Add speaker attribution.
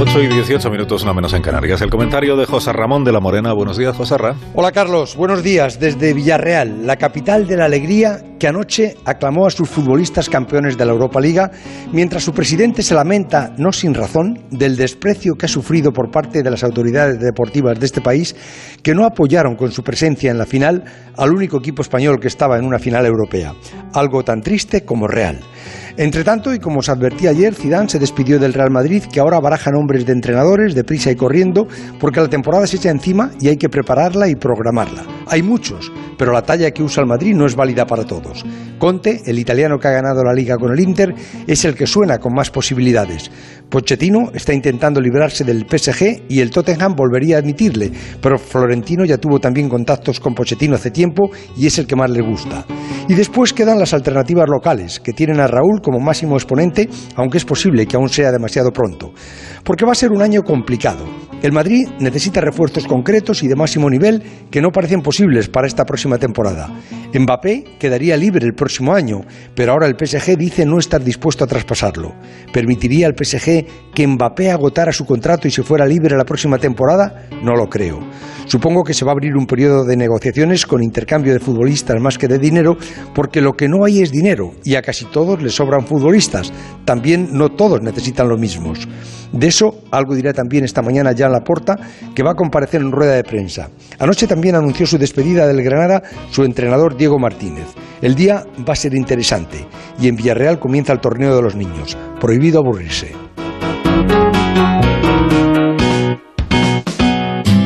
Speaker 1: 8 y 18 minutos, una menos en Canarias. El comentario de José Ramón de la Morena. Buenos días, José Ramón.
Speaker 2: Hola, Carlos. Buenos días. Desde Villarreal, la capital de la alegría, que anoche aclamó a sus futbolistas campeones de la Europa Liga, mientras su presidente se lamenta, no sin razón, del desprecio que ha sufrido por parte de las autoridades deportivas de este país, que no apoyaron con su presencia en la final al único equipo español que estaba en una final europea. Algo tan triste como real. Entre tanto, y como os advertí ayer, Zidane se despidió del Real Madrid, que ahora baraja nombres de entrenadores, de prisa y corriendo, porque la temporada se echa encima y hay que prepararla y programarla. Hay muchos, pero la talla que usa el Madrid no es válida para todos. Conte, el italiano que ha ganado la liga con el Inter, es el que suena con más posibilidades. Pochettino está intentando librarse del PSG y el Tottenham volvería a admitirle, pero Florentino ya tuvo también contactos con Pochettino hace tiempo y es el que más le gusta. Y después quedan las alternativas locales, que tienen a Raúl como máximo exponente, aunque es posible que aún sea demasiado pronto. Porque va a ser un año complicado. El Madrid necesita refuerzos concretos y de máximo nivel que no parecen posibles para esta próxima temporada. Mbappé quedaría libre el próximo año, pero ahora el PSG dice no estar dispuesto a traspasarlo. ¿Permitiría al PSG que Mbappé agotara su contrato y se fuera libre la próxima temporada? No lo creo. Supongo que se va a abrir un periodo de negociaciones con intercambio de futbolistas más que de dinero, porque lo que no hay es dinero y a casi todos les sobran futbolistas. También no todos necesitan los mismos. De eso algo dirá también esta mañana Jan Laporta, que va a comparecer en rueda de prensa. Anoche también anunció su despedida del Granada su entrenador Diego Martínez. El día va a ser interesante y en Villarreal comienza el torneo de los niños. Prohibido aburrirse.